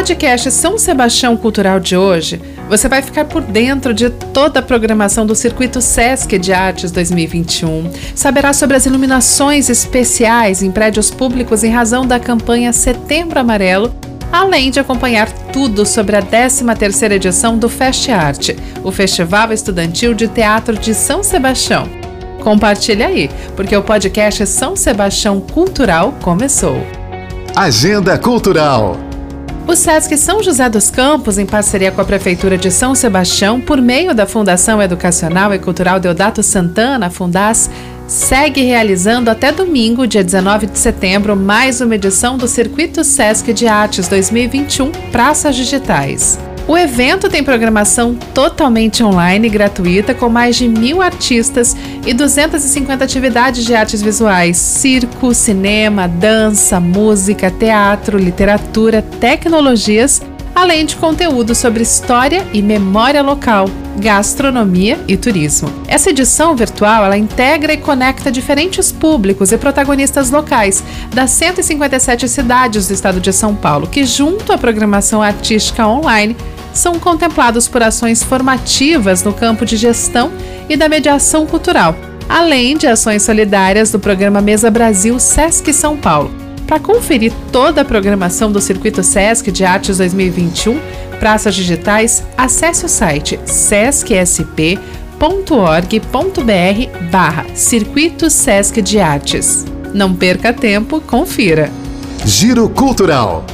podcast São Sebastião Cultural de hoje, você vai ficar por dentro de toda a programação do Circuito Sesc de Artes 2021. Saberá sobre as iluminações especiais em prédios públicos em razão da campanha Setembro Amarelo, além de acompanhar tudo sobre a 13ª edição do Fest Arte, o Festival Estudantil de Teatro de São Sebastião. Compartilhe aí, porque o podcast São Sebastião Cultural começou. Agenda Cultural o SESC São José dos Campos, em parceria com a Prefeitura de São Sebastião, por meio da Fundação Educacional e Cultural Deodato Santana, Fundas, segue realizando até domingo, dia 19 de setembro, mais uma edição do Circuito SESC de Artes 2021 Praças Digitais. O evento tem programação totalmente online e gratuita, com mais de mil artistas e 250 atividades de artes visuais: circo, cinema, dança, música, teatro, literatura, tecnologias, além de conteúdo sobre história e memória local, gastronomia e turismo. Essa edição virtual ela integra e conecta diferentes públicos e protagonistas locais das 157 cidades do estado de São Paulo, que, junto à programação artística online, são contemplados por ações formativas no campo de gestão e da mediação cultural, além de ações solidárias do programa Mesa Brasil Sesc São Paulo. Para conferir toda a programação do Circuito Sesc de Artes 2021, Praças Digitais, acesse o site sescsp.org.br barra Circuito Sesc de Artes. Não perca tempo, confira. Giro Cultural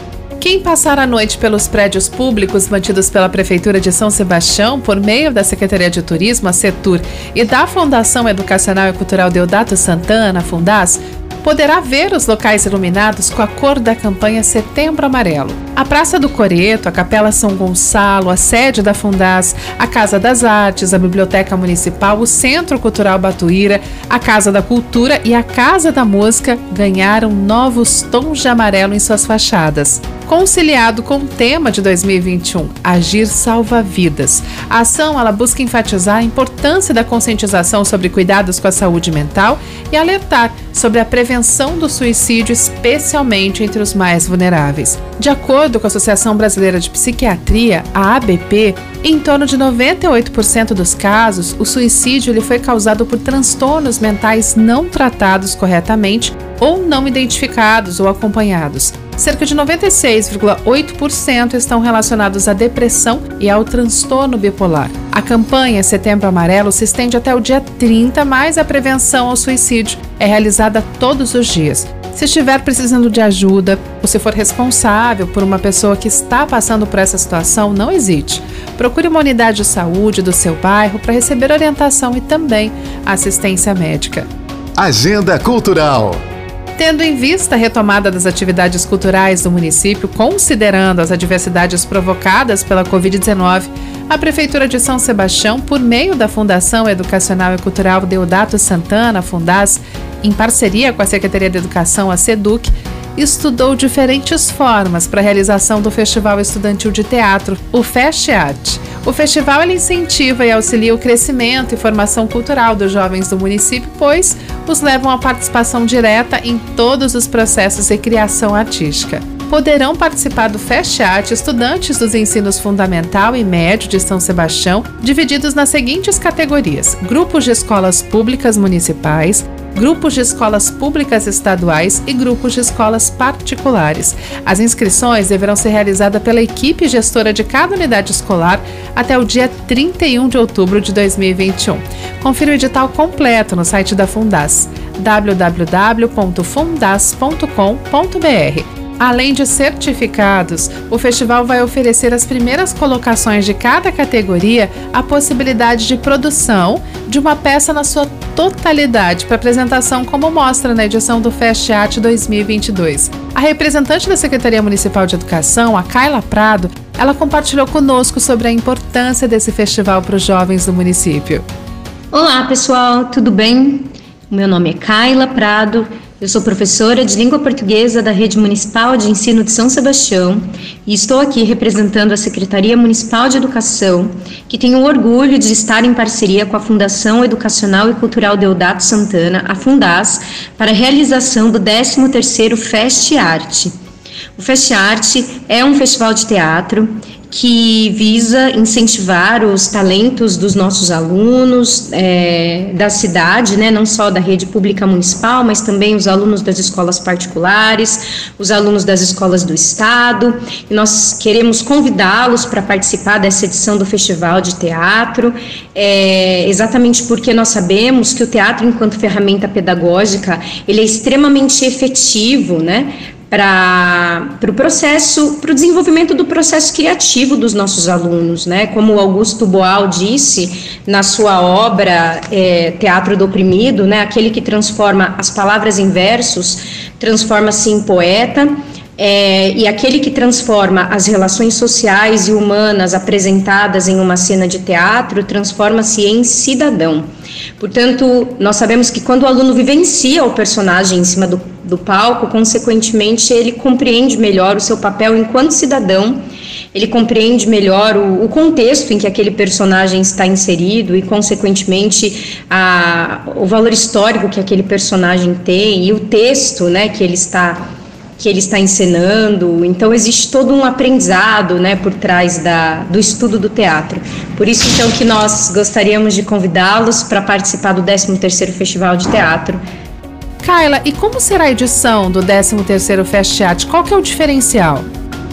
quem passar a noite pelos prédios públicos mantidos pela Prefeitura de São Sebastião, por meio da Secretaria de Turismo, a CETUR, e da Fundação Educacional e Cultural Deodato Santana, Fundas, poderá ver os locais iluminados com a cor da campanha Setembro Amarelo. A Praça do Coreto, a Capela São Gonçalo, a sede da Fundas, a Casa das Artes, a Biblioteca Municipal, o Centro Cultural Batuíra, a Casa da Cultura e a Casa da Música ganharam novos tons de amarelo em suas fachadas conciliado com o tema de 2021, Agir Salva Vidas. A ação ela busca enfatizar a importância da conscientização sobre cuidados com a saúde mental e alertar sobre a prevenção do suicídio, especialmente entre os mais vulneráveis. De acordo com a Associação Brasileira de Psiquiatria, a ABP, em torno de 98% dos casos, o suicídio ele foi causado por transtornos mentais não tratados corretamente ou não identificados ou acompanhados. Cerca de 96,8% estão relacionados à depressão e ao transtorno bipolar. A campanha Setembro Amarelo se estende até o dia 30, mas a prevenção ao suicídio é realizada todos os dias. Se estiver precisando de ajuda ou se for responsável por uma pessoa que está passando por essa situação, não hesite. Procure uma unidade de saúde do seu bairro para receber orientação e também assistência médica. Agenda Cultural. Tendo em vista a retomada das atividades culturais do município, considerando as adversidades provocadas pela Covid-19, a Prefeitura de São Sebastião, por meio da Fundação Educacional e Cultural Deodato Santana, Fundas, em parceria com a Secretaria de Educação, a SEDUC, estudou diferentes formas para a realização do Festival Estudantil de Teatro, o Fest Art. O festival incentiva e auxilia o crescimento e formação cultural dos jovens do município, pois os levam à participação direta em todos os processos de criação artística. Poderão participar do Fest Art estudantes dos ensinos fundamental e médio de São Sebastião, divididos nas seguintes categorias: grupos de escolas públicas municipais, grupos de escolas públicas estaduais e grupos de escolas particulares. As inscrições deverão ser realizadas pela equipe gestora de cada unidade escolar até o dia 31 de outubro de 2021. Confira o edital completo no site da Fundas www.fundas.com.br. Além de certificados, o festival vai oferecer as primeiras colocações de cada categoria a possibilidade de produção de uma peça na sua totalidade para apresentação, como mostra na edição do Fest Art 2022. A representante da Secretaria Municipal de Educação, a Kaila Prado, ela compartilhou conosco sobre a importância desse festival para os jovens do município. Olá, pessoal, tudo bem? Meu nome é Kaila Prado eu sou professora de língua portuguesa da Rede Municipal de Ensino de São Sebastião e estou aqui representando a Secretaria Municipal de Educação, que tem o orgulho de estar em parceria com a Fundação Educacional e Cultural Deodato Santana, a Fundas, para a realização do 13º Fest Arte. O Fest Arte é um festival de teatro que visa incentivar os talentos dos nossos alunos é, da cidade, né, não só da rede pública municipal, mas também os alunos das escolas particulares, os alunos das escolas do estado. E nós queremos convidá-los para participar dessa edição do Festival de Teatro, é, exatamente porque nós sabemos que o teatro, enquanto ferramenta pedagógica, ele é extremamente efetivo, né, para o pro processo, para o desenvolvimento do processo criativo dos nossos alunos, né? Como Augusto Boal disse na sua obra é, Teatro do Oprimido, né? Aquele que transforma as palavras em versos, transforma-se em poeta. É, e aquele que transforma as relações sociais e humanas apresentadas em uma cena de teatro transforma-se em cidadão. Portanto, nós sabemos que quando o aluno vivencia o personagem em cima do, do palco, consequentemente, ele compreende melhor o seu papel enquanto cidadão, ele compreende melhor o, o contexto em que aquele personagem está inserido e, consequentemente, a, o valor histórico que aquele personagem tem e o texto né, que ele está que ele está encenando. Então existe todo um aprendizado, né, por trás da, do estudo do teatro. Por isso então que nós gostaríamos de convidá-los para participar do 13º Festival de Teatro. Kaila, e como será a edição do 13º Festival? Qual que é o diferencial?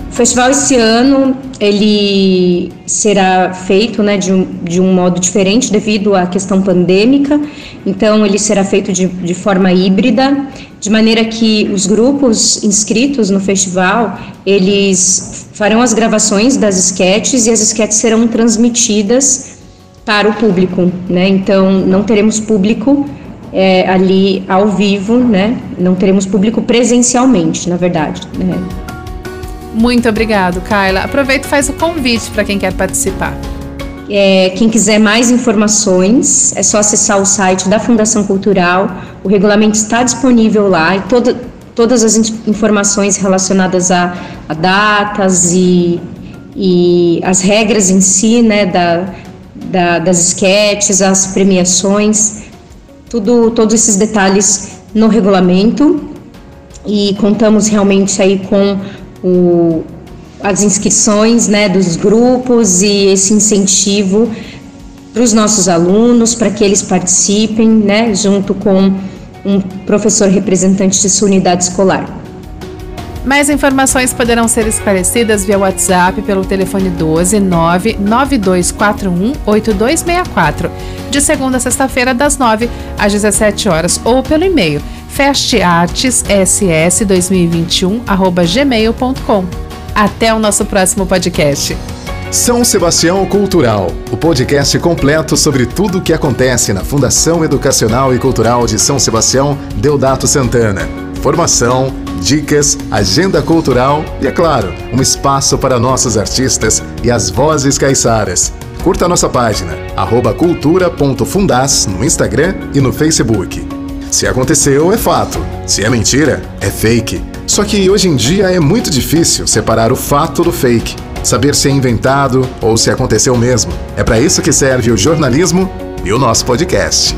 O festival esse ano ele será feito né, de, um, de um modo diferente devido à questão pandêmica, então ele será feito de, de forma híbrida, de maneira que os grupos inscritos no festival, eles farão as gravações das esquetes e as esquetes serão transmitidas para o público, né? Então não teremos público é, ali ao vivo, né? Não teremos público presencialmente, na verdade. Né? Muito obrigado, Kyla. Aproveita e faz o convite para quem quer participar. É, quem quiser mais informações, é só acessar o site da Fundação Cultural. O regulamento está disponível lá e todo, todas as informações relacionadas a, a datas e, e, as regras em si, né, da, da, das esquetes, as premiações, tudo, todos esses detalhes no regulamento. E contamos realmente aí com o, as inscrições né, dos grupos e esse incentivo para os nossos alunos, para que eles participem, né, junto com um professor representante de sua unidade escolar. Mais informações poderão ser esclarecidas via WhatsApp pelo telefone 12 99241 8264, de segunda a sexta-feira, das 9 às 17 horas, ou pelo e-mail festartess2021@gmail.com. Até o nosso próximo podcast. São Sebastião Cultural, o podcast completo sobre tudo o que acontece na Fundação Educacional e Cultural de São Sebastião Deodato Santana. Formação, dicas, agenda cultural e, é claro, um espaço para nossos artistas e as vozes caiçaras. Curta nossa página, cultura.fundas no Instagram e no Facebook. Se aconteceu, é fato. Se é mentira, é fake. Só que hoje em dia é muito difícil separar o fato do fake, saber se é inventado ou se aconteceu mesmo. É para isso que serve o jornalismo e o nosso podcast.